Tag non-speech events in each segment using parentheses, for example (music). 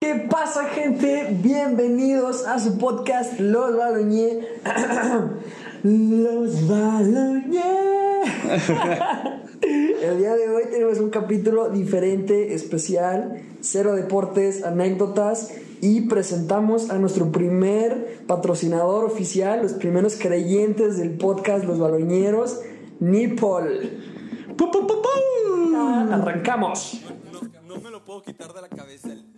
¿Qué pasa, gente? Bienvenidos a su podcast Los Baloñé. (clears throat) Los Baloñé. (laughs) El día de hoy tenemos un capítulo diferente, especial, cero deportes, anécdotas y presentamos a nuestro primer patrocinador oficial, los primeros creyentes del podcast Los Baloñeros, Nipol. ¡Pu, pu, pu, pu! Arrancamos. No, no me lo puedo quitar de la cabeza. el-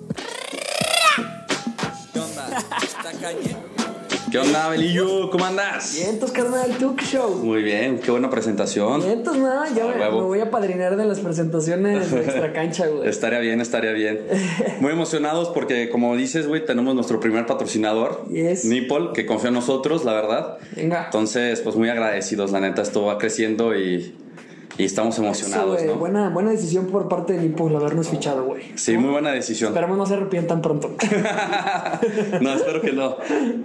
¿Qué onda, Belillo? ¿Cómo andas? Vientos, carnal, Tuk Show. Muy bien, qué buena presentación. Vientos, no, ya me, voy a padrinar de las presentaciones de extra (laughs) cancha, güey. Estaría bien, estaría bien. (laughs) Muy emocionados porque, como dices, güey, tenemos nuestro primer patrocinador, Yes. Nipol, que confía en nosotros, la verdad. Venga. Entonces, pues muy agradecidos, la neta, esto va creciendo y, y estamos emocionados, buena, buena decisión por parte de Nipol habernos fichado, güey. Sí, muy buena decisión. Esperamos no se arrepientan pronto. (laughs) no, espero que no.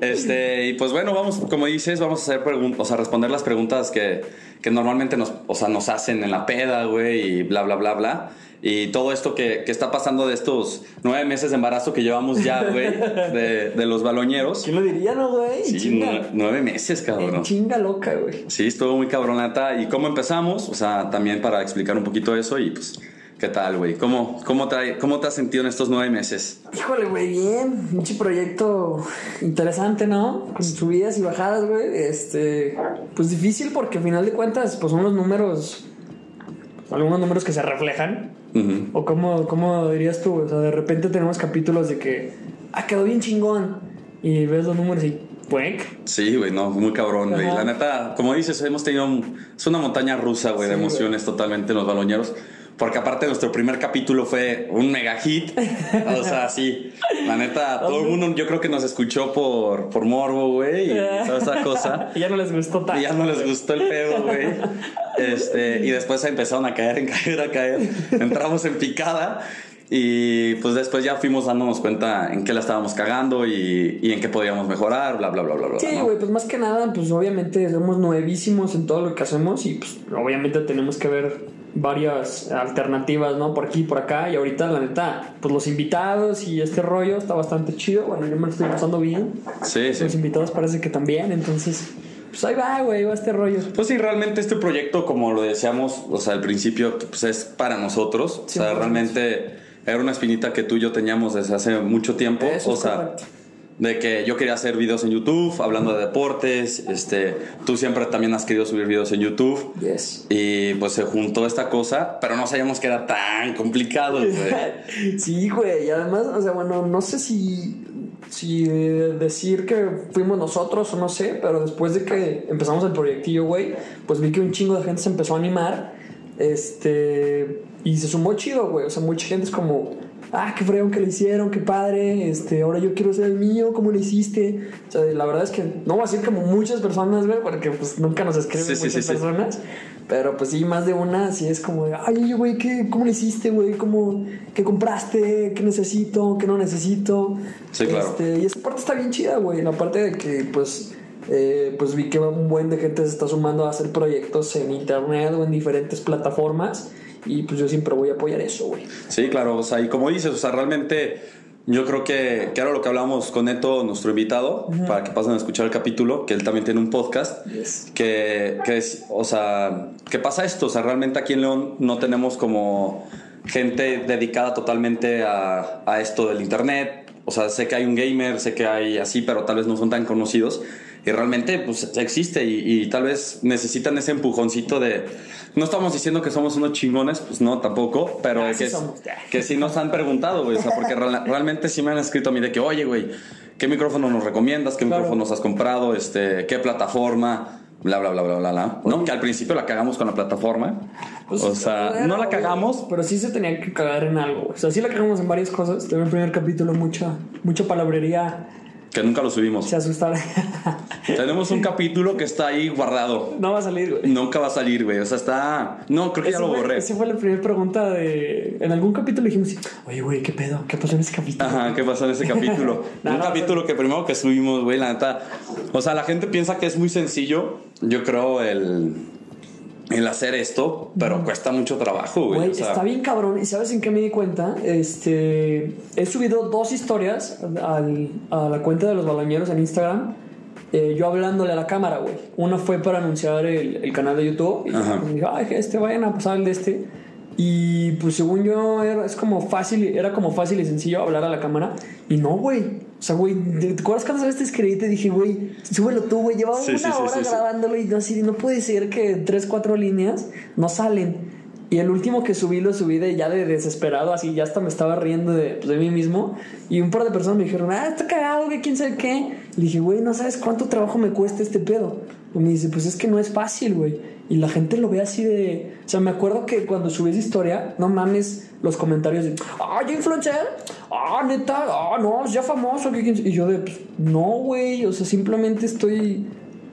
Este, y pues bueno, vamos, como dices, vamos a hacer preguntas, o sea, responder las preguntas que, que normalmente nos, o sea, nos hacen en la peda, güey, y bla, bla, bla, bla. Y todo esto que, que está pasando de estos nueve meses de embarazo que llevamos ya, güey, (laughs) de, de los baloñeros. ¿Quién lo diría, no, güey? En Sí, nueve meses, en cabrón. chinga loca, güey. Sí, estuvo muy cabronata. ¿Y cómo empezamos? O sea, también para explicar un poquito eso y pues, ¿qué tal, güey? ¿Cómo, cómo, te, ¿Cómo te has sentido en estos nueve meses? Híjole, güey, bien. Mucho proyecto interesante, ¿no? Con subidas y bajadas, güey. Este, pues difícil porque al final de cuentas, pues son los números, algunos números que se reflejan. Ujú. O como, cómo dirías tú, o sea, de repente tenemos capítulos de que, ah, quedó bien chingón. Y ves los números y, puenc. Sí, güey, no, muy cabrón, güey. La neta, como dices, hemos tenido. un- es una montaña rusa, güey, de Sí, emociones totalmente en los baloñeros. Porque aparte nuestro primer capítulo fue un mega hit. O sea, sí. La neta, todo el mundo yo creo que nos escuchó por, por morbo, güey, y toda esa cosa. Y ya no les gustó Y tanto. ya no les gustó el pedo, güey. Este, y después empezaron a caer, en caer, a caer. Entramos en picada. Y pues después ya fuimos dándonos cuenta en qué la estábamos cagando y, y en qué podíamos mejorar, bla, bla, bla, bla. Sí, ¿no? güey, pues más que nada, pues obviamente somos nuevísimos en todo lo que hacemos y pues obviamente tenemos que ver varias alternativas, ¿no? Por aquí, por acá y ahorita la neta, pues los invitados y este rollo está bastante chido, bueno, yo me lo estoy pasando bien, Sí, sí. los invitados parece que también, entonces, pues ahí va, güey, va este rollo. Pues sí, realmente este proyecto, como lo decíamos, o sea, al principio, pues es para nosotros. O sea, 100%. realmente era una espinita que tú y yo teníamos desde hace mucho tiempo. Eso o sea, correcto. de que yo quería hacer videos en YouTube, hablando de deportes. Este, tú siempre también has querido subir videos en YouTube. Yes. Y pues se juntó esta cosa, pero no sabíamos que era tan complicado, güey. (laughs) Sí, güey, y además, o sea, bueno, no sé si, si decir que fuimos nosotros o no sé, pero después de que empezamos el proyectillo, güey, pues vi que un chingo de gente se empezó a animar, este, y se sumó chido, güey, o sea, mucha gente es como, ah, qué fregón que le hicieron, qué padre, este, ahora yo quiero ser el mío, ¿cómo lo hiciste? O sea, la verdad es que no voy a decir como muchas personas, güey, porque pues nunca nos escriben Sí, muchas sí, sí. personas. Pero pues sí, más de una, sí es como, ay, güey, ¿qué, ¿cómo lo hiciste, güey? ¿Cómo, ¿Qué compraste? ¿Qué necesito? ¿Qué no necesito? Sí, claro. Este, y esa parte está bien chida, güey. La parte de que, pues, eh, pues vi que un buen de gente se está sumando a hacer proyectos en internet o en diferentes plataformas. Y pues yo siempre voy a apoyar eso, güey. Sí, claro, o sea, y como dices, o sea, realmente yo creo que, que era lo que hablamos con Neto, nuestro invitado, para que pasen a escuchar el capítulo, que él también tiene un podcast, Yes. que, que es, o sea, ¿qué pasa esto? O sea, realmente aquí en León no tenemos como gente dedicada totalmente a, a esto del internet. O sea, sé que hay un gamer, sé que hay así, pero tal vez no son tan conocidos. Y realmente, pues existe y, y tal vez necesitan ese empujoncito de. No estamos diciendo que somos unos chingones, pues no, tampoco, pero Ah, que, sí que sí nos han preguntado, güey. O sea, porque real- (laughs) realmente sí me han escrito a mí de que, oye, güey, ¿qué micrófono nos recomiendas? ¿Qué Claro. micrófonos has comprado? Este, ¿Qué plataforma? Bla, bla, bla, bla, bla, bla. No, que al principio la cagamos con la plataforma. Pues, o sea, era no la cagamos, Pero sí se tenía que cagar en algo. O sea, sí la cagamos en varias cosas. También el primer capítulo, mucha, mucha palabrería que nunca lo subimos. Se asustaron. (laughs) Tenemos un capítulo que está ahí guardado. no va a salir, güey. Nunca va a salir, güey. O sea, está. No, creo que ya lo fue- borré. Esa fue la primera pregunta de. En algún capítulo dijimos, oye, güey, ¿qué pedo? ¿Qué pasó en ese capítulo? Ajá, ¿qué pasó en ese (laughs) capítulo? No, un no, capítulo que primero que subimos, güey, la neta. O sea, la gente piensa que es muy sencillo. Yo creo el. El hacer esto, pero cuesta mucho trabajo, güey. Güey, o sea, está bien cabrón. ¿Y sabes en qué me di cuenta? Este. He subido dos historias al- a la cuenta de los baloñeros en Instagram. eh, yo hablándole a la cámara, güey. Una fue para anunciar el, el canal de YouTube. Y pues, dije, ay, este, vayan a pasar el de este. Y pues según yo, era, es como fácil, era como fácil y sencillo hablar a la cámara. Y no, güey. O sea, güey, ¿te acuerdas cuando sabes te escribí? Te dije, güey, súbelo tú, güey. Llevaba Sí, una sí, hora sí, grabándolo y no, así, no puede ser que tres, cuatro líneas no salen. Y el último que subí lo subí de ya de desesperado, así ya hasta me estaba riendo de, pues, de mí mismo. Y un par de personas me dijeron, ah, está cagado, que quién sabe qué. Le dije, güey, no sabes cuánto trabajo me cuesta este pedo. Y me dice, pues es que no es fácil, güey. Y la gente lo ve así de. O sea, me acuerdo que cuando subí esa historia, no mames los comentarios de, ah, ya influencer, ah, neta, ah, no, ya famoso. que quién sabe". Y yo de, pues, no, güey, o sea, simplemente estoy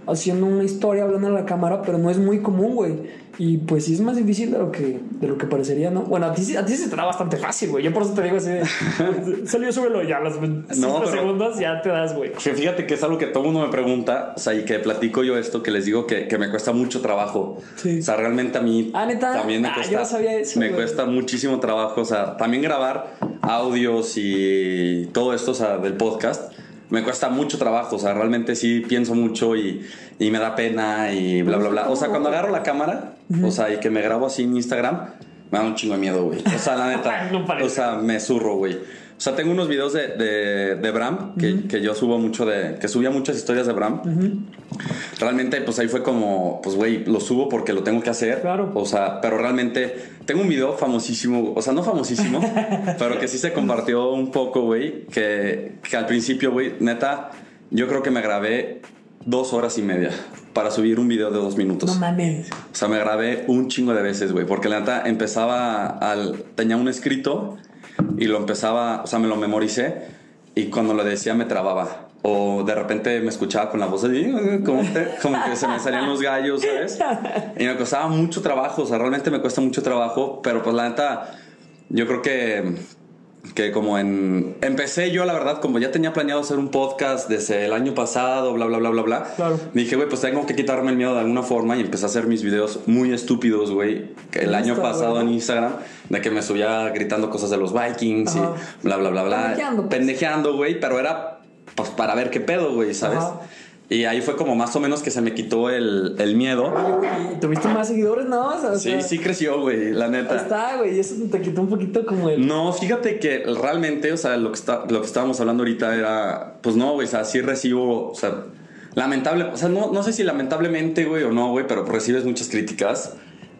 haciendo una historia hablando a la cámara, pero no es muy común, güey. Y pues sí es más difícil de lo que, de lo que parecería, ¿no? Bueno, a ti, a ti se te da bastante fácil, güey. Yo por eso te digo así de, (laughs) salió, súbelo ya, las 5 pero- segundos ya te das, güey. Que Fíjate que es algo que todo mundo me pregunta, o sea, y que platico yo esto, que les digo que, que me cuesta mucho trabajo. Sí. O sea, realmente a mí Ah, ¿neta? también me Ah, cuesta, yo no sabía eso, me güey. cuesta muchísimo trabajo, o sea, también grabar audios y todo esto, o sea, del podcast, me cuesta mucho trabajo, o sea, realmente sí pienso mucho y, y me da pena y bla, bla, bla. O sea, cuando agarro la cámara, o sea, y que me grabo así en Instagram, me da un chingo de miedo, güey. O sea, la neta, (laughs) No o sea, me zurro, güey. O sea, tengo unos videos de, de, de Bram, que, que yo subo mucho de... Que subía muchas historias de Bram. Realmente, pues ahí fue como... Pues, güey, lo subo porque lo tengo que hacer. Claro. O sea, pero realmente... Tengo un video famosísimo, o sea, no famosísimo, (laughs) pero que sí se compartió un poco, güey. Que, que al principio, güey, neta, yo creo que me grabé dos horas y media para subir un video de dos minutos. No mames. O sea, me grabé un chingo de veces, güey. Porque la neta empezaba al. Tenía un escrito y lo empezaba. O sea, me lo memoricé. Y cuando lo decía me trababa. O de repente me escuchaba con la voz así, como, como que se me salían los gallos, ¿sabes? Y me costaba mucho trabajo. O sea, realmente me cuesta mucho trabajo. Pero pues la neta, yo creo que que como en empecé yo la verdad como ya tenía planeado hacer un podcast desde el año pasado bla bla bla bla bla Claro. dije güey pues tengo que quitarme el miedo de alguna forma y empecé a hacer mis videos muy estúpidos güey el año pasado en Instagram de que me subía gritando cosas de los Vikings Ajá. y bla bla bla bla Pendejeando, pues. pendejeando güey pero era pues para ver qué pedo güey sabes Ajá. Y ahí fue como más o menos que se me quitó el, el miedo ¿Y tuviste más seguidores? No, o sea, sí sí creció güey la neta está, güey. Eso te quitó un poquito como el. No, fíjate que realmente, o sea, lo que, está, lo que estábamos hablando ahorita era, pues no, güey, o sea, sí recibo, o sea, lamentable, o sea, no, no sé si lamentablemente, güey, o no, güey, pero recibes muchas críticas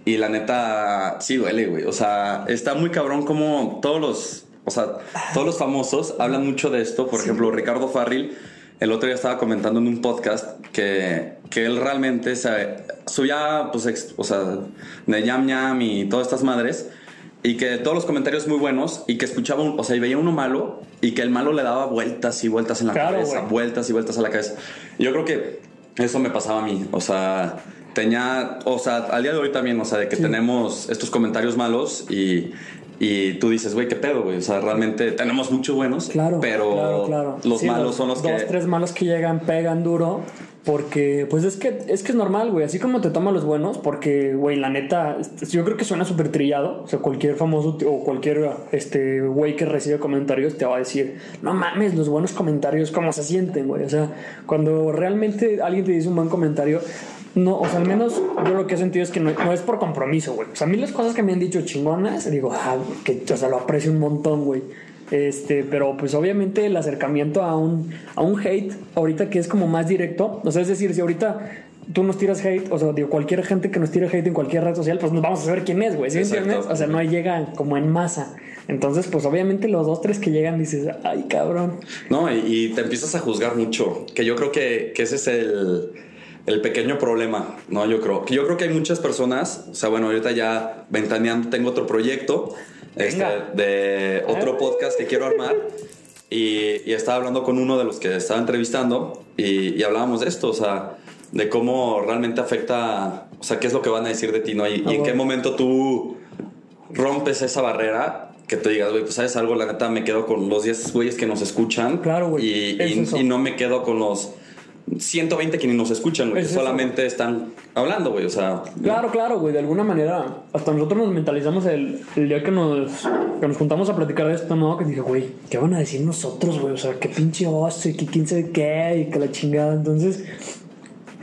y la neta, sí duele, güey, o sea, está muy cabrón como todos los, o sea, todos los famosos hablan mucho de esto, por ejemplo, Ricardo Farril. El otro día estaba comentando en un podcast que, que él realmente se subía, pues, ex- o sea, de Yam Yam y todas estas madres, y que todos los comentarios muy buenos, y que escuchaba, un- o sea, y veía uno malo, y que el malo le daba vueltas y vueltas en la Claro, cabeza, vueltas y vueltas a la cabeza. Y yo creo que eso me pasaba a mí, o sea, tenía, o sea, al día de hoy también, o sea, de que tenemos estos comentarios malos y... Y tú dices, güey, qué pedo, güey. O sea, realmente tenemos muchos buenos, Claro, pero claro, claro. los Sí, malos son los dos, que. tres malos que llegan, pegan duro. Porque, pues es que es que es normal, güey. Así como te toman los buenos, porque, güey, la neta, este, yo creo que suena súper trillado. O sea, cualquier famoso o cualquier este güey que recibe comentarios te va a decir, no mames, los buenos comentarios, ¿cómo se sienten, güey? O sea, cuando realmente alguien te dice un buen comentario, no, o sea, al menos yo lo que he sentido es que no, no es por compromiso, güey. O sea, a mí las cosas que me han dicho chingonas, digo, ah, que, o sea, lo aprecio un montón, güey. Este, pero pues obviamente el acercamiento a un, a un hate, ahorita que es como más directo, o sea, es decir, si ahorita tú nos tiras hate, o sea, digo, cualquier gente que nos tire hate en cualquier red social, pues nos vamos a saber quién es, güey, ¿sí entiendes? O sea, no llega como en masa. Entonces, pues obviamente los dos, tres que llegan dices, ay, cabrón. No, y, y te empiezas a juzgar mucho. Que yo creo que, que ese es el, el pequeño problema, ¿no? Yo creo. Yo creo que hay muchas personas, o sea, bueno, ahorita ya ventaneando, tengo otro proyecto este, de otro podcast que quiero armar. y, y estaba hablando con uno de los que estaba entrevistando y, y hablábamos de esto, o sea, de cómo realmente afecta, o sea, qué es lo que van a decir de ti, ¿no? Y, y en Ah, qué momento tú rompes esa barrera que te digas, güey, pues sabes algo, la neta me quedo con los 10 güeyes que nos escuchan. Claro, güey, es y no me quedo con los 120 que ni nos escuchan, güey, Es que solamente están hablando, güey, o sea. Claro, claro, güey, de alguna manera. Hasta nosotros nos mentalizamos el, el día que nos, que nos juntamos a platicar de esto, ¿no? Que dije, güey, ¿qué van a decir nosotros, güey? O sea, qué pinche oso y que quién sabe qué y que la chingada. Entonces,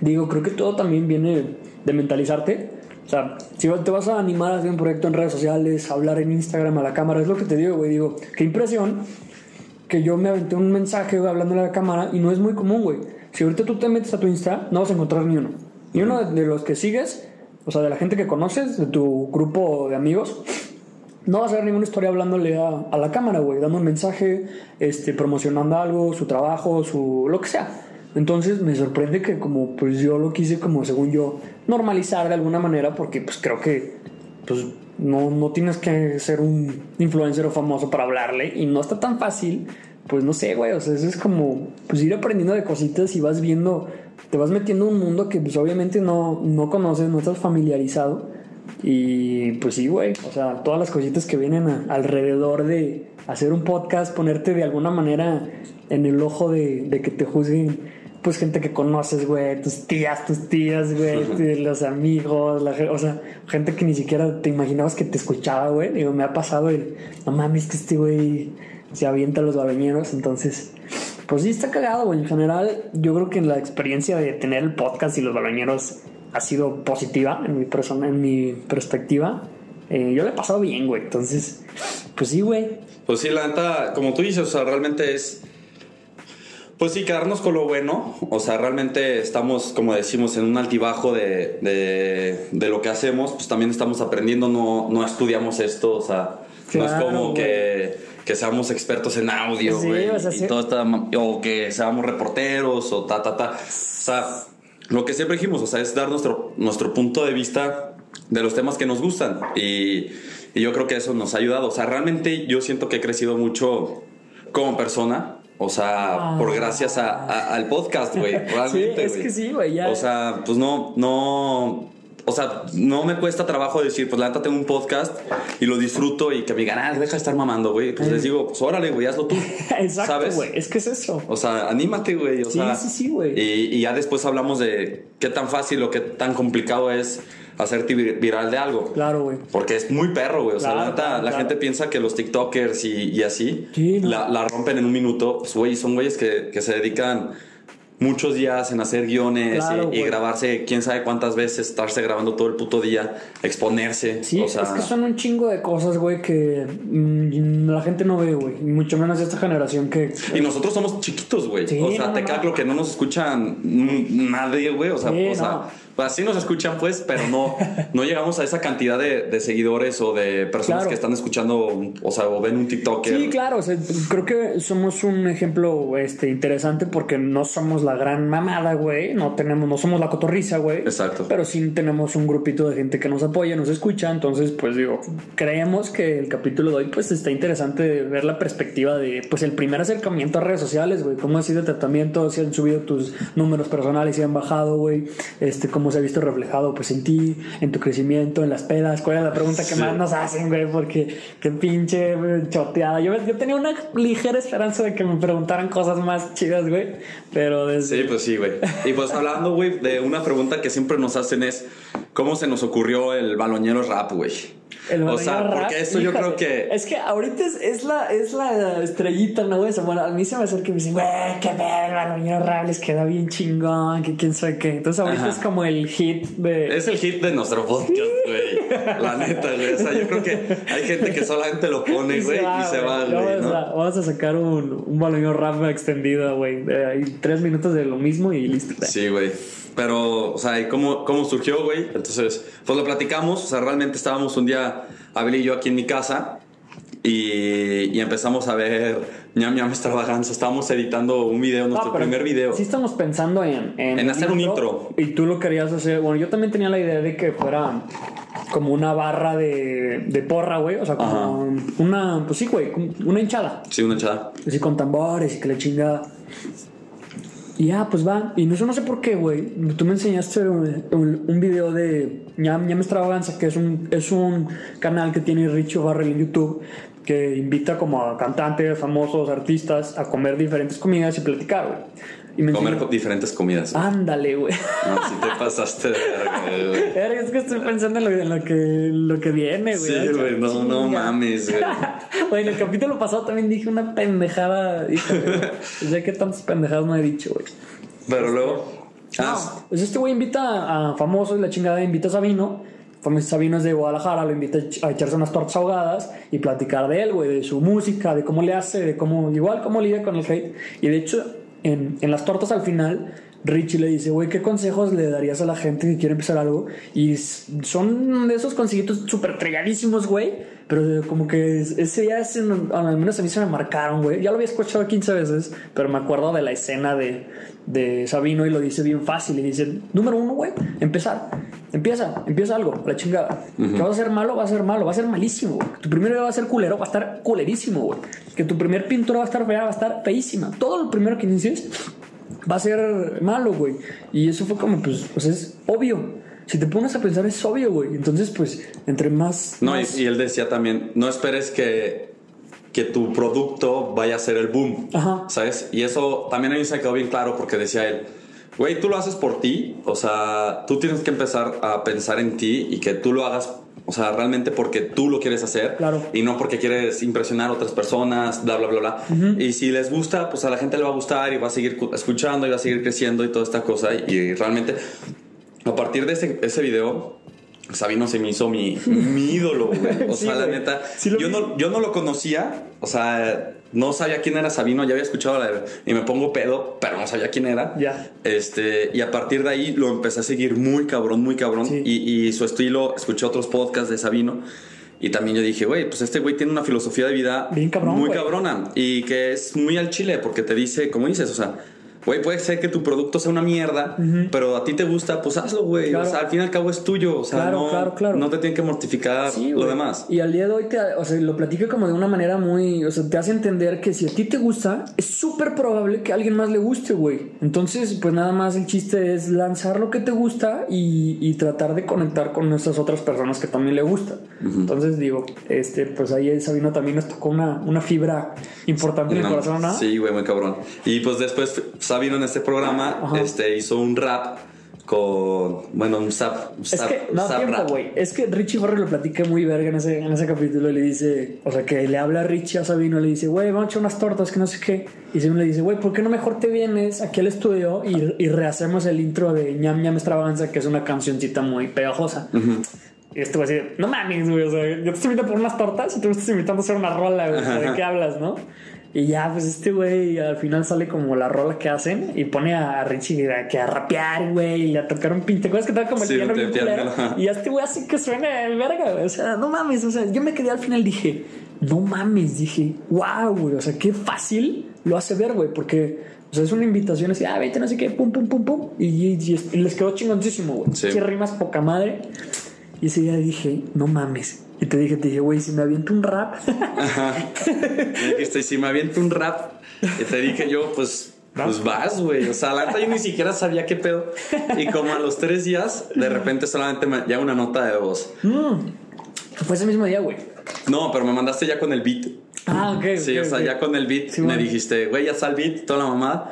digo, creo que todo también viene de mentalizarte. O sea, si te vas a animar a hacer un proyecto en redes sociales, a hablar en Instagram a la cámara, es lo que te digo, güey. Digo, qué impresión que yo me aventé un mensaje güey, hablándole a la cámara y no es muy común, güey. Si ahorita tú te metes a tu Insta, no vas a encontrar ni uno. Ni uno de, de los que sigues, o sea, de la gente que conoces, de tu grupo de amigos, no vas a ver ninguna historia hablándole a, a la cámara, güey, dando un mensaje, este, promocionando algo, su trabajo, su lo que sea. Entonces me sorprende que como pues yo lo quise como según yo normalizar de alguna manera porque pues creo que pues no, no tienes que ser un influencer o famoso para hablarle y no está tan fácil, pues no sé, güey, o sea, eso es como pues ir aprendiendo de cositas y vas viendo, te vas metiendo en un mundo que pues obviamente no, no conoces, no estás familiarizado y pues sí, güey, o sea, todas las cositas que vienen a- alrededor de hacer un podcast, ponerte de alguna manera en el ojo de, de que te juzguen pues gente que conoces, güey, tus tías, tus tías, güey, (laughs) los amigos, la, o sea, gente que ni siquiera te imaginabas que te escuchaba, güey. Digo, me ha pasado el, no mames, que este güey se avienta a los babeñeros, entonces, pues sí está cagado, güey. En general, yo creo que la experiencia de tener el podcast y los babeñeros ha sido positiva en mi persona, en mi perspectiva. Eh, yo le he pasado bien, güey. Entonces, pues sí, güey. Pues sí, la neta, como tú dices, o sea, realmente es. Pues sí, quedarnos con lo bueno. O sea, realmente estamos, como decimos, en un altibajo de, de, de lo que hacemos. Pues también estamos aprendiendo, no, no estudiamos esto. O sea, no es Claro, como que, que seamos expertos en audio, Sí, o sea, y sí. todo está- o que seamos reporteros o ta, ta, ta. O sea, lo que siempre dijimos, o sea, es dar nuestro, nuestro punto de vista de los temas que nos gustan. Y, y yo creo que eso nos ha ayudado. O sea, realmente yo siento que he crecido mucho como persona. O sea, por gracias a- a- al podcast, güey. (laughs) Realmente, Ah. es que sí, güey. O sea, pues no, no. O sea, no me cuesta trabajo decir, pues la neta tengo un podcast y lo disfruto y que me digan, ah, deja de estar mamando, güey. Pues les digo, pues órale, güey, hazlo tú. (laughs) Exacto, ¿Sabes? güey. Es que es eso. O sea, anímate, güey. O Sí, sea, sí, sí, güey. Y, y ya después hablamos de qué tan fácil o qué tan complicado es hacerte vir- viral de algo. Claro, güey. Porque es muy perro, güey. O sea, Claro, la, neta, claro, la claro. gente piensa que los TikTokers y, y así Sí, no. la, la rompen en un minuto. Pues, güey, son güeyes que, que se dedican muchos días en hacer guiones Claro, y, grabarse quién sabe cuántas veces, estarse grabando todo el puto día, exponerse. Sí, o sea, es que son un chingo de cosas, güey, que mm, la gente no ve, güey. Y mucho menos esta generación que. Y nosotros somos chiquitos, güey. Sí, o sea, no, te no, no. que no nos escuchan nadie, güey. O sea, Sí, o sea. Pues sí nos escuchan, pues, pero no, (laughs) no llegamos a esa cantidad de, de seguidores o de personas Claro. que están escuchando, o sea, o ven un TikToker. Sí, claro, o sea, creo que somos un ejemplo este, interesante porque no somos la gran mamada, güey, no tenemos, no somos la cotorriza, güey. Exacto. Pero sí tenemos un grupito de gente que nos apoya, nos escucha, entonces, pues digo, creemos que el capítulo de hoy, pues está interesante ver la perspectiva de, pues el primer acercamiento a redes sociales, güey, cómo ha sido el tratamiento, si han subido tus números personales, si han bajado, güey, este, cómo se ha visto reflejado, pues en ti, en tu crecimiento, en las pedas, cuál es la pregunta que Sí. más nos hacen, güey, porque qué pinche choteada. Yo, yo tenía una ligera esperanza de que me preguntaran cosas más chidas, güey, pero desde... Sí, pues sí, güey. Y pues hablando, güey, de una pregunta que siempre nos hacen es, ¿cómo se nos ocurrió el baloñero rap, güey? El o sea, Balonero porque eso yo creo que... Es que ahorita es, es la, es la estrellita, ¿no, güey? O sea, Bueno, a mí se me acerca y me dicen, güey, qué ver, el balonero rap les queda bien chingón, que quién sabe qué. Entonces ahorita Ajá. es como el hit de... Es el hit de nuestro podcast, güey. La neta, güey. O sea, yo creo que hay gente que solamente lo pone, güey, y se va, güey. ¿no? a, vamos a sacar un, un balonero rap extendido, güey. Ahí tres minutos de lo mismo y listo. Sí, güey. Pero, o sea, ¿y cómo, cómo surgió, güey? Entonces, pues lo platicamos. O sea, realmente estábamos un día, Abel y yo aquí en mi casa. Y, y empezamos a ver ñam ñam extravaganza. Estábamos editando un video, nuestro primer video. Sí estamos pensando en... En hacer un intro. Y tú lo querías hacer... Bueno, yo también tenía la idea de que fuera como una barra de, de porra, güey. O sea, como una, pues sí, güey, una hinchada. Sí, una echada. Así con tambores y que la chingada. Y ya, pues va. Y no, eso no sé por qué, güey. Tú me enseñaste un, un- un video de Ñam Ñam Extravaganza, que es un, es un canal que tiene Richo Barrel en YouTube, que invita como a cantantes, famosos, artistas a comer diferentes comidas y platicar, güey. Y me Comer enseñó- diferentes comidas. Ándale, güey. No, si te pasaste de verga, (laughs) güey. Es que estoy pensando en lo, en lo que, lo que viene, güey. Sí, güey, no, no mames, güey. (laughs) Güey, en el capítulo pasado también dije una pendejada. Híjole, (laughs) ya que tantas pendejadas no he dicho, güey. Pero luego. Ah, No, pues este güey invita a famosos y la chingada invita a Sabino. Sabino es de Guadalajara, lo invita a echarse unas tortas ahogadas y platicar de él, güey, de su música, de cómo le hace, de cómo, igual cómo lidia con el hate. Y de hecho, en, en las tortas al final, Richie le dice, güey, ¿qué consejos le darías a la gente que quiere empezar algo? Y son de esos consejitos súper trilladísimos, güey. Pero de- como que es- ese día, ese, al menos a mí se me marcaron, güey. Ya lo había escuchado 15 veces, pero me acuerdo de la escena de, de Sabino y lo dice bien fácil. Y dice, número uno, güey, empezar. Empieza, empieza algo, la chingada. Que va a ser malo, va a ser malo, va a ser malísimo, güey. Tu primero día va a ser culero, va a estar culerísimo, güey. Que tu primer pintura va a estar fea, va a estar feísima. Todo lo primero que inicies va a ser malo, güey. Y eso fue como, pues, pues es obvio. Si te pones a pensar, es obvio, güey. Entonces, pues, entre más. No, y, más- y él decía también, no esperes que, que tu producto vaya a ser el boom, Ajá. ¿sabes? Y eso también a mí se quedó bien claro porque decía él, güey, tú lo haces por ti, o sea, tú tienes que empezar a pensar en ti y que tú lo hagas, o sea, realmente porque tú lo quieres hacer Claro. y no porque quieres impresionar a otras personas, bla, bla, bla, bla. Y si les gusta, pues a la gente le va a gustar y va a seguir cu- escuchando y va a seguir creciendo y toda esta cosa y, y realmente a partir de ese, ese video, Sabino se me hizo mi, (laughs) mi ídolo, güey. O Sí, sea, la neta, Sí yo, vi. no, yo no lo conocía, o sea, no sabía quién era Sabino, ya había escuchado la y me pongo pedo, pero no sabía quién era. Ya. Este, y a partir de ahí lo empecé a seguir muy cabrón, muy cabrón. Sí. Y, y su estilo, escuché otros podcasts de Sabino. Y también yo dije, güey, pues este güey tiene una filosofía de vida Bien cabrón, muy cabrona. Y que es muy al chile, porque te dice, como dices, o sea, güey, puede ser que tu producto sea una mierda, pero a ti te gusta, pues hazlo, güey. Claro. O sea, al fin y al cabo es tuyo. O sea, Claro, no, claro, claro. no te tienen que mortificar Sí, lo demás. Y al día de hoy, te, o sea, lo platica como de una manera muy. O sea, te hace entender que si a ti te gusta, es súper probable que a alguien más le guste, güey. Entonces, pues nada más el chiste es lanzar lo que te gusta y, y tratar de conectar con esas otras personas que también le gustan. Entonces, digo, este, pues ahí Sabino también nos tocó una, una fibra importante en el corazón, ¿no? Sí, güey, muy cabrón. Y pues después Sabino en este programa Ajá. este, hizo un rap con, bueno, un zap, un Es zap- que, un no, zap tiempo, rap. güey. Es que Richie Barry lo platica muy verga en ese, en ese capítulo. Y le dice, o sea, que le habla a Richie a Sabino. Le dice, güey, vamos a echar unas tortas, que no sé qué. Y Sabino le dice, güey, ¿por qué no mejor te vienes aquí al estudio y, y rehacemos el intro de ñam ñam extravaganza, que es una cancioncita muy pegajosa? Y este güey así, no mames, güey. O sea, yo te estoy invitando por unas tortas y tú me estás invitando a hacer una rola, güey. ¿De qué hablas, no? Y ya, pues este güey al final sale como la rola que hacen y pone a Richie a, que a rapear, güey, y a tocar un pinte. ¿Te que estaba como el Sí, piano bien piano. Y a este güey así que suena el verga, güey. O sea, no mames. O sea, yo me quedé al final dije, no mames. Dije, wow, güey. O sea, qué fácil lo hace ver, güey. Porque, o sea, es una invitación así, ah, vete, no sé qué, pum, pum, pum, pum. Y, y- y les quedó chingoncísimo, güey. Sí. Qué rimas poca madre. Y ese día dije, no mames. Y te dije, te dije, güey, si me aviento un rap. (laughs) Me dijiste, si me aviento un rap, y te dije yo, pues, pues vas, güey. O sea, la neta yo ni siquiera sabía qué pedo. Y como a los tres días, de repente solamente me llega una nota de voz. Fue ese mismo día, güey. No, pero me mandaste ya con el beat. Ah, ok. Sí, o sea, ya con el beat Sí, me bueno. dijiste, güey, ya está el beat, toda la mamada.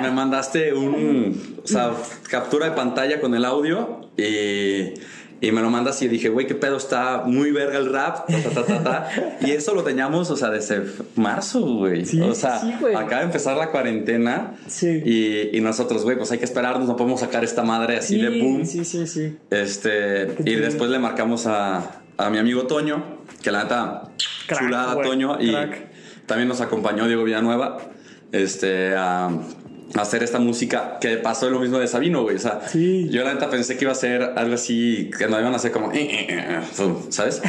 me mandaste un, o sea, captura de pantalla con el audio y, y me lo mandas y dije, güey, qué pedo, está muy verga el rap, ta, ta, ta, ta, ta. (laughs) Y eso lo teníamos, o sea, desde marzo, güey. Sí, o sea, sí, acaba de empezar la cuarentena Sí. y, y nosotros, güey, pues hay que esperarnos, no podemos sacar esta madre así Sí, de boom. sí, sí, sí. Este, Qué y después le marcamos a, a mi amigo Toño, que la neta, chulada Toño, y también nos acompañó Diego Villanueva, este, a, a hacer esta música que pasó lo mismo de Sabino, güey. O sea, Sí. yo la neta pensé que iba a ser algo así, que no iban a hacer como, eh, eh, eh, ¿sabes?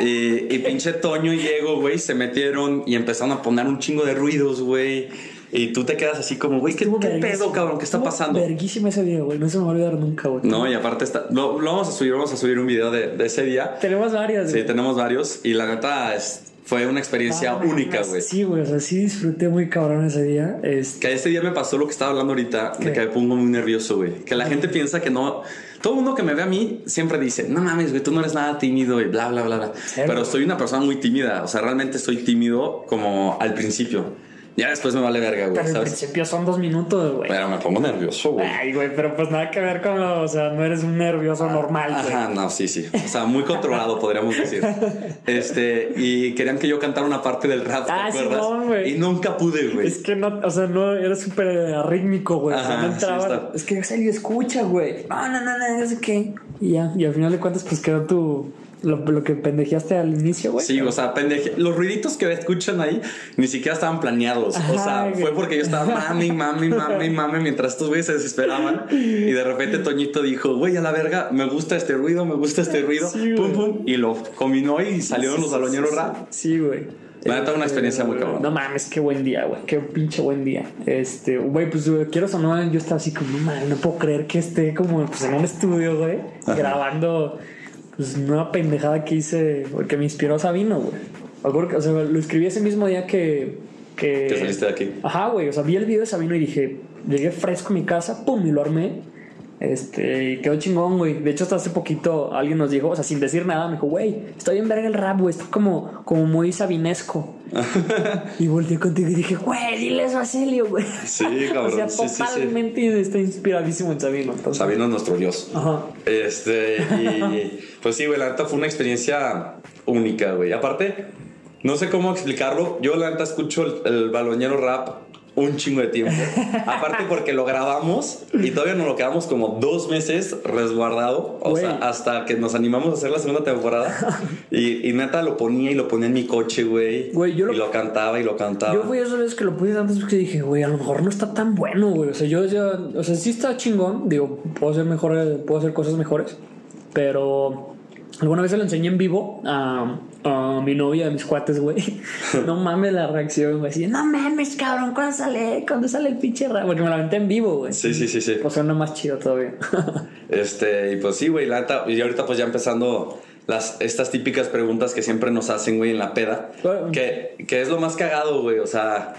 y, y pinche Toño y Diego, güey, se metieron y empezaron a poner un chingo de ruidos, güey. Y tú te quedas así como, güey, ¿qué, qué pedo, cabrón? ¿Qué está pasando? Verguísima ese día, güey. No se me va a olvidar nunca, güey. No, y aparte está. Lo, lo vamos a subir, vamos a subir un video de, de ese día. Tenemos varias, Sí, tenemos varios. Y la neta es- fue una experiencia Ah, única, güey. Sí, güey. O sea, sí disfruté muy cabrón ese día. Este, Que ese día me pasó lo que estaba hablando ahorita, de ¿Qué? que me pongo muy nervioso, güey. Que la gente piensa que no. Todo el mundo que me ve a mí siempre dice, no mames, güey, tú no eres nada tímido y bla, bla, bla, bla. Pero soy una persona muy tímida. O sea, realmente soy tímido como al principio. Ya después me vale verga, güey, pero al principio son dos minutos, güey. Pero me pongo nervioso, güey. Ay, güey, pero pues nada que ver con, o sea, no eres un nervioso normal, güey. Ajá, no, sí, sí. O sea, muy controlado, podríamos decir. (laughs) Este, y querían que yo cantara una parte del rap, ¿te Ah, acuerdas? Simón, güey. y nunca pude, güey. Es que no, o sea, no, era súper arrítmico, güey. O sea, Ajá, no entraba. sí es que Celio escucha, güey. No, no, no, no, no sé qué. Y ya, y al final de cuentas, pues quedó tu. Lo, lo que pendejeaste al inicio, güey. Sí, o sea, pendeje. Los ruiditos que escuchan ahí ni siquiera estaban planeados. o sea, fue porque yo estaba mami, mami, mami, (laughs) mami, mientras estos güeyes se desesperaban. Y de repente Toñito dijo, güey, a la verga, me gusta este ruido, me gusta este ruido. Sí, pum, pum. Y lo combinó y salieron los baloneros rap. Sí, güey. Neta, una experiencia muy cabrón. No mames, qué buen día, güey. Qué pinche buen día. Este, güey, pues quiero no, yo estaba así como, no mames, no puedo creer que esté como pues, en un estudio, güey, grabando pues una pendejada que hice, porque me inspiró Sabino, güey. O sea, lo escribí ese mismo día que. Que, Que saliste de aquí. Ajá, güey. O sea, vi el video de Sabino y dije, llegué fresco a mi casa, pum, y lo armé. Este, quedó chingón, güey. De hecho, hasta hace poquito alguien nos dijo, o sea, sin decir nada, me dijo, güey, está bien verga el rap, güey. Está como, como muy sabinesco. (laughs) y volteé contigo y dije, güey, dile eso a Celio, güey. Sí, (laughs) o cabrón. sea, sí, sí, sí. totalmente está inspiradísimo en Sabino. entonces- Sabino es nuestro Dios. Ajá. Este, y (laughs) pues sí, güey, la neta fue una experiencia única, güey. Aparte, no sé cómo explicarlo. Yo, la neta, escucho el, el balonero rap un chingo de tiempo. (laughs) Aparte, porque lo grabamos y todavía nos lo quedamos como dos meses resguardado. O Güey. sea, hasta que nos animamos a hacer la segunda temporada. (laughs) Y, y neta lo ponía y lo ponía en mi coche, güey. Güey, yo lo- Y lo cantaba y lo cantaba. Yo fui esas veces que lo puse antes porque dije, güey, a lo mejor no está tan bueno, güey. O sea, yo decía, o sea, sí está chingón. Digo, puedo hacer mejores, puedo hacer cosas mejores. Pero alguna vez se lo enseñé en vivo a, a mi novia, mis cuates, güey. (laughs) No mames la reacción, güey. Así, no mames, cabrón, ¿cuándo sale, ¿cuándo sale el pinche rap? Porque me la aventé en vivo, güey. Sí, sí, sí, sí. O sea, no más chido todavía. (laughs) Este, y pues sí, güey, la neta, y ahorita pues ya empezando las, estas típicas preguntas que siempre nos hacen, güey, en la peda, Bueno. que, que es lo más cagado, güey, o sea,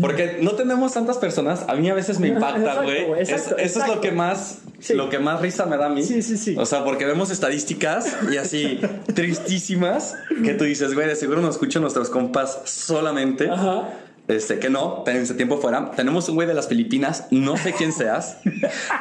porque no tenemos tantas personas, a mí a veces me (laughs) impacta, güey, exacto, eso es lo que más, Sí. lo que más risa me da a mí, Sí, sí, sí. o sea, porque vemos estadísticas y así tristísimas, que tú dices, güey, de seguro nos escuchan nuestros compas solamente, Ajá. Este, que no, tenemos tiempo fuera. Tenemos un güey de las Filipinas, no sé quién seas. (laughs)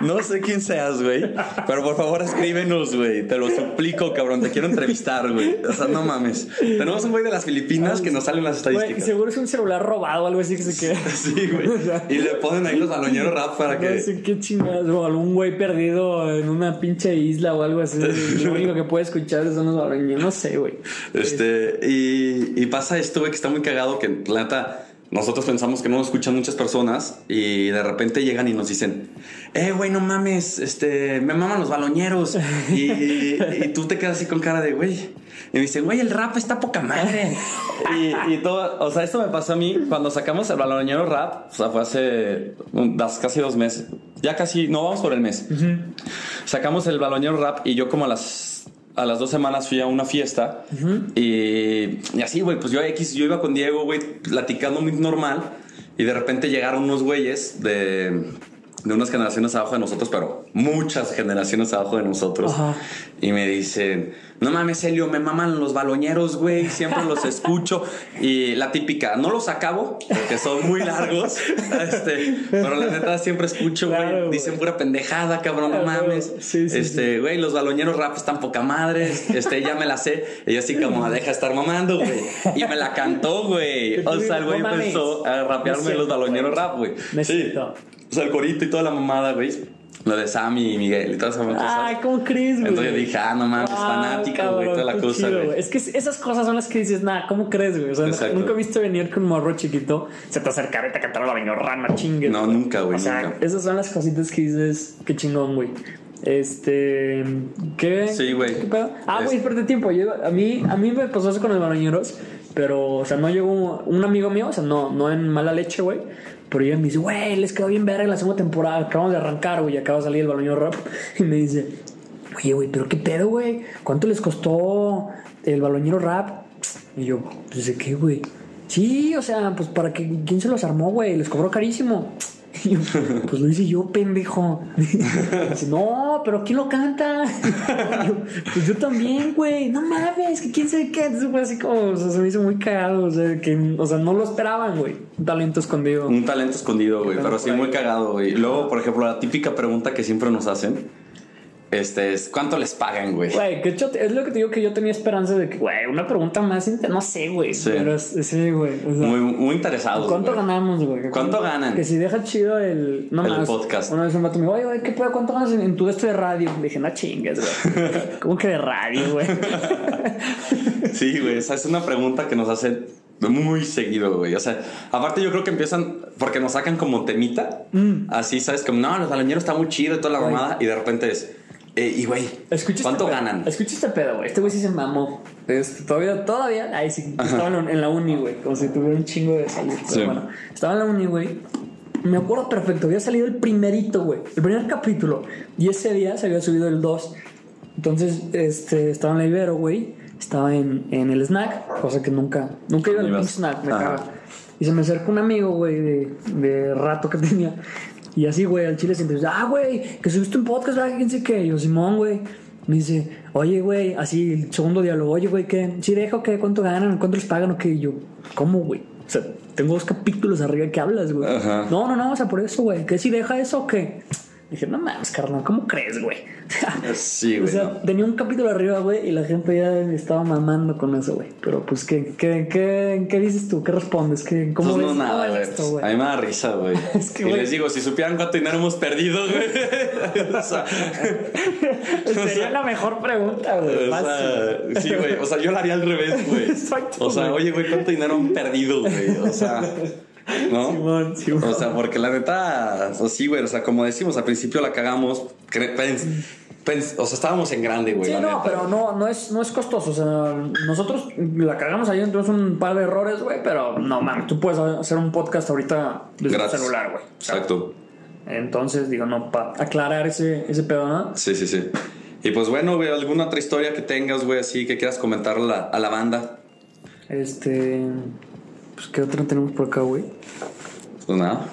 No sé quién seas, güey. Pero por favor, escríbenos, güey. Te lo suplico, cabrón. Te quiero entrevistar, güey. O sea, no mames. Tenemos un güey de las Filipinas que nos salen las Güey, estadísticas. seguro es un celular robado o algo así que se queda. (laughs) Sí, güey. Y le ponen ahí los baloñeros rap para No que. sé qué chingados, o algún güey perdido en una pinche isla o algo así. Lo (laughs) único que puede escuchar son los baloñeros. No sé, güey. Este, y, y pasa esto, güey, que está muy cagado, que la neta, nosotros pensamos que no nos escuchan muchas personas y de repente llegan y nos dicen, eh, güey, no mames, este, me maman los baloñeros. (laughs) Y, y tú te quedas así con cara de, güey. Y me dicen, güey, el rap está poca madre. (laughs) y, y todo, o sea, esto me pasó a mí cuando sacamos el balonero rap, o sea, fue hace casi dos meses. Ya casi, no, vamos por el mes. Sacamos el balonero rap y yo como a las a las dos semanas fui a una fiesta y, y así, güey, pues yo X, yo iba con Diego, güey, platicando muy normal y de repente llegaron unos güeyes de, de unas generaciones abajo de nosotros, pero muchas generaciones abajo de nosotros. Ajá. Y me dicen, no mames, Helio, me maman los baloñeros, güey, siempre los escucho. Y la típica, no los acabo porque son muy largos, (laughs) este, pero la neta siempre escucho, güey, Claro, dicen pura pendejada, cabrón, no mames. sí, sí, este, güey, los baloñeros rap están poca madre, este, ya me la sé. Y yo así como, deja de estar mamando, güey. Y me la cantó, güey. O sea, el güey No empezó a rapearme es los baloñeros güey. rap, güey. Sí. cierto. O sea, el corito y toda la mamada, güey. Lo de Sammy y Miguel y todas esas cosas. Ay, ¿cómo crees, güey? Entonces yo dije, ah, no mames, Ah, fanático, güey, toda la cosa, güey. Es que esas cosas son las que dices, nada, ¿cómo crees, güey? O sea, Exacto. nunca viste venir con un morro chiquito, se te acercara y te cantara la rana chingue. No, nunca, güey, O sea, nunca. esas son las cositas que dices, qué chingón, güey. Este, ¿qué? Sí, güey. Ah, Es- güey, espérate tiempo. Yo, a mí, a mí me pasó eso con los baloñeros, pero, o sea, no llegó un amigo mío, o sea, no, no en mala leche, güey. Pero ella me dice, güey, les quedó bien verga la segunda temporada. Acabamos de arrancar, güey, acaba de salir el baloñero rap. (laughs) Y me dice, oye, güey, pero qué pedo, güey. ¿Cuánto les costó el baloñero rap? Y yo, pues de qué, güey. Sí, o sea, pues para que. ¿Quién se los armó, güey? Les cobró carísimo. Y yo, pues lo hice yo, pendejo. Dice, no, pero ¿quién lo canta? Yo, pues yo también, güey. No mames, que quién sabe qué. Entonces fue así como, o sea, se me hizo muy cagado. O sea, que, o sea no lo esperaban, güey. Un talento escondido. Un talento escondido, güey, pero sí muy cagado, güey. Luego, por ejemplo, la típica pregunta que siempre nos hacen este es ¿cuánto les pagan, güey? Güey, que hecho, es lo que te digo que yo tenía esperanza de que, güey, una pregunta más, no sé, güey. Sí. Pero sí, güey. o sea, Muy, muy interesados. ¿Cuánto güey. ganamos, güey? ¿Cuánto ganan? Que si deja chido el. No El más. podcast. Una vez un vato me dijo, oye, güey, ¿qué pedo? ¿Cuánto ganas en, en tu esto de radio? Le dije, no chingues, güey. (laughs) ¿Cómo que de radio, güey? (laughs) Sí, güey, esa es una pregunta que nos hacen muy seguido, güey. O sea, aparte yo creo que empiezan porque nos sacan como temita. Así, ¿sabes? Como, no, los baloñeros está muy chido y toda la Mm. Mamada. Y de repente es, eh, y güey, Escucha ¿cuánto este pedo. ganan? Escucha este pedo, güey. Este güey sí se mamó. Este, todavía, todavía. Ahí sí, estaba en la, uni, güey. Como si tuviera un chingo de salud. Pero Sí. bueno, estaba en la uni, güey. Me acuerdo perfecto. Había salido el primerito, güey. El primer capítulo. Y ese día se había subido el 2. Entonces, este, estaba en la Ibero, güey. Estaba en, en el snack. Cosa que nunca, nunca iba al snack. Me Ajá. caga. Y se me acercó un amigo, güey, de, de rato que tenía. Y así, güey, al chile siempre ah, güey, que subiste un podcast, ¿verdad? ¿Quién sé qué? Y yo, Simón, güey. Me dice, oye, güey, así el segundo diálogo, oye, güey, ¿qué? ¿Sí dejo o qué? ¿Cuánto ganan? ¿Cuánto les pagan o qué? Y yo, ¿cómo, güey? O sea, tengo dos capítulos arriba, ¿qué hablas, güey? Ajá. No, no, no, o sea, por eso, güey. ¿Que si deja eso o qué? Dije, no mames, carnal, ¿cómo crees, güey? (laughs) Sí, O güey. sea, no. tenía un capítulo arriba, güey, y la gente ya estaba mamando con eso, güey. Pero pues, ¿qué, qué, qué, qué dices tú? ¿Qué respondes? ¿Qué, ¿Cómo Pues ves? no, nada, ¿Cómo ves güey. esto, güey? A mí me da risa, güey. (laughs) Es que, y güey. les digo, si supieran cuánto dinero hemos perdido, güey. (laughs) o sea, Sería la mejor pregunta, güey. o sea, sí, güey. O sea, yo lo haría al revés, güey. Exacto, O sea, güey. oye, güey, ¿cuánto dinero han perdido, güey? O sea, ¿no? Simón, Simón. O sea, porque la neta, o sí, güey, o sea, como decimos, al principio la cagamos, o sea, estábamos en grande, güey. Sí, no, neta. pero no, no, es, no es costoso. O sea, nosotros la cagamos ahí, entonces un par de errores, güey. Pero no, mames, tú puedes hacer un podcast ahorita desde tu celular, güey. Exacto. Entonces, digo, no, para aclarar ese, ese pedo, ¿no? Sí, sí, sí. Y pues bueno, güey, alguna otra historia que tengas, güey, así que quieras comentar a la, a la banda. Este. Pues, ¿qué otro tenemos por acá, güey? Pues nada.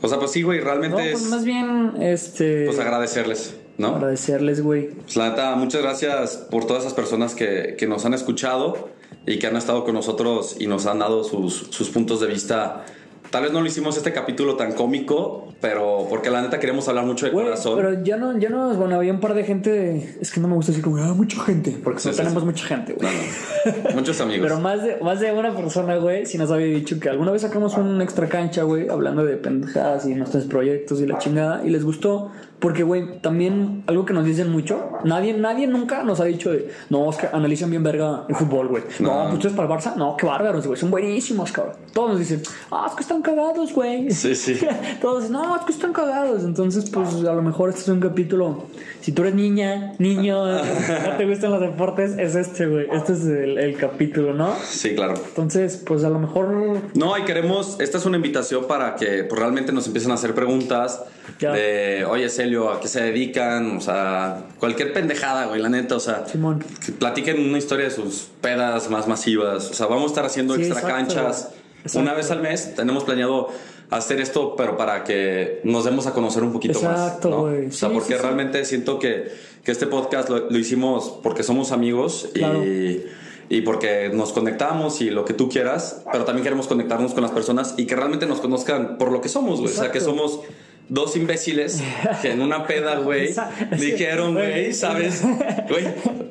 O sea, pues sí, güey, No, realmente pues es más bien, este. pues agradecerles, ¿no? Agradecerles, güey. Pues la neta, muchas gracias por todas esas personas que, que nos han escuchado y que han estado con nosotros y nos han dado sus, sus puntos de vista. Tal vez no lo hicimos este capítulo tan cómico, pero porque la neta queremos hablar mucho de Güey, corazón. pero ya no, ya no, bueno, había un par de gente, es que no me gusta decir como, ah, mucha gente, porque Sí, no sí, tenemos sí. mucha gente, güey. No, no. Muchos amigos. Pero más de, más de una persona, güey, sí nos había dicho que alguna vez sacamos un extra cancha, güey, hablando de pendejadas y nuestros proyectos y la chingada, y les gustó, porque, güey, también algo que nos dicen mucho, nadie, nadie nunca nos ha dicho de, no, que analizan bien verga el fútbol, güey. No, No. pues ustedes para el Barça, no, qué bárbaros, güey, son buenísimos, cabrón. Todos nos dicen, ah, es que están cagados, güey. (laughs) Sí, sí. (laughs) Todos dicen, no, es que están cagados. Entonces, pues a lo mejor este es un capítulo. Si tú eres niña, niño, (laughs) no te gustan los deportes, es este, güey. Este es el, el capítulo, ¿no? Sí, claro. Entonces, pues a lo mejor. No, y queremos, esta es una invitación para que pues, realmente nos empiecen a hacer preguntas Ya. de, oye, ¿a qué se dedican? O sea, cualquier pendejada, güey, la neta, o sea, Simón. que platiquen una historia de sus pedas más masivas. O sea, vamos a estar haciendo Sí, extra exacto. canchas Exacto. una vez al mes. Tenemos planeado hacer esto, pero para que nos demos a conocer un poquito Exacto, más. ¿no? güey. O sea, Sí, porque sí, realmente siento que, que este podcast lo, lo hicimos porque somos amigos Claro. y y porque nos conectamos y lo que tú quieras, pero también queremos conectarnos con las personas y que realmente nos conozcan por lo que somos, güey. O sea, que Exacto. somos dos imbéciles que en una peda, (laughs) güey, dijeron, güey. ¿sabes? Güey,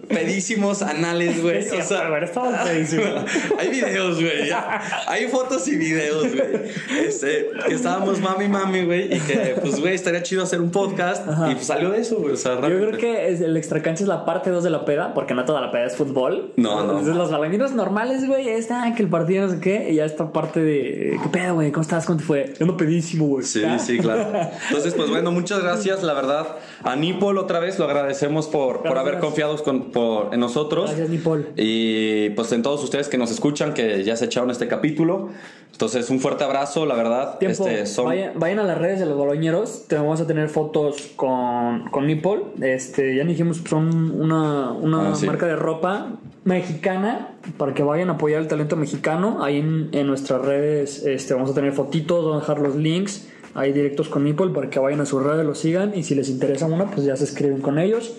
pedísimos anales, güey. O sea, estamos pedísimos. (laughs) hay videos, güey. ya. Hay fotos y videos, güey. Este, que estábamos mami, mami, güey. Y que, pues, güey, estaría chido hacer un podcast. Y pues salió de eso, güey. O sea, Yo creo que el extra cancha es la parte 2 de la peda, porque no toda la peda es fútbol. No, no. Entonces, los balaninos normales, güey, es ah, que el partido no sé qué, y ya esta parte de, ¿qué pedo, güey? ¿Cómo estás? ¿Cómo te fue? Yo ando pedísimo, güey. Sí, sí, claro. (laughs) Entonces, pues bueno, muchas gracias, la verdad. A Nipol otra vez lo agradecemos por, por haber confiado con- por- en nosotros. Gracias, Nipol. Y pues en todos ustedes que nos escuchan, que ya se echaron este capítulo. Entonces, un fuerte abrazo, la verdad. Tiempo, Este, son... vayan, vayan a las redes de los boloñeros. Te vamos a tener fotos con, con Nipol. Este, ya dijimos, son una, una Ah, sí. marca de ropa mexicana para que vayan a apoyar el talento mexicano. Ahí en, en nuestras redes este, vamos a tener fotitos, vamos a dejar los links ahí directos con Nipol para que vayan a sus redes, los sigan. Y si les interesa una, pues ya se escriben con ellos.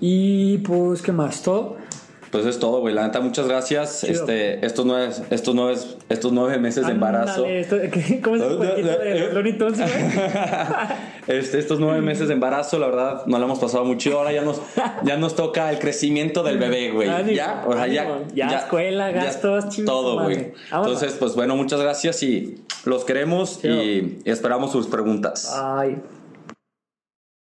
Y pues, ¿qué más? ¿Todo? Pues es todo, güey. La neta, muchas gracias. Chido. Este, estos nueve, estos nueve, estos nueve meses de embarazo. Ándale, esto-. ¿Cómo Tunes, güey? (laughs) Este, estos nueve meses de embarazo, la verdad, no lo hemos pasado mucho. Ahora ya nos, ya nos toca el crecimiento del bebé, güey. Ánimo, Ya, o sea, ya, ánimo. Ya escuela, gastos, chinga tu todo, güey. Entonces, pues bueno, muchas gracias y los queremos Chido. y esperamos sus preguntas. Ay.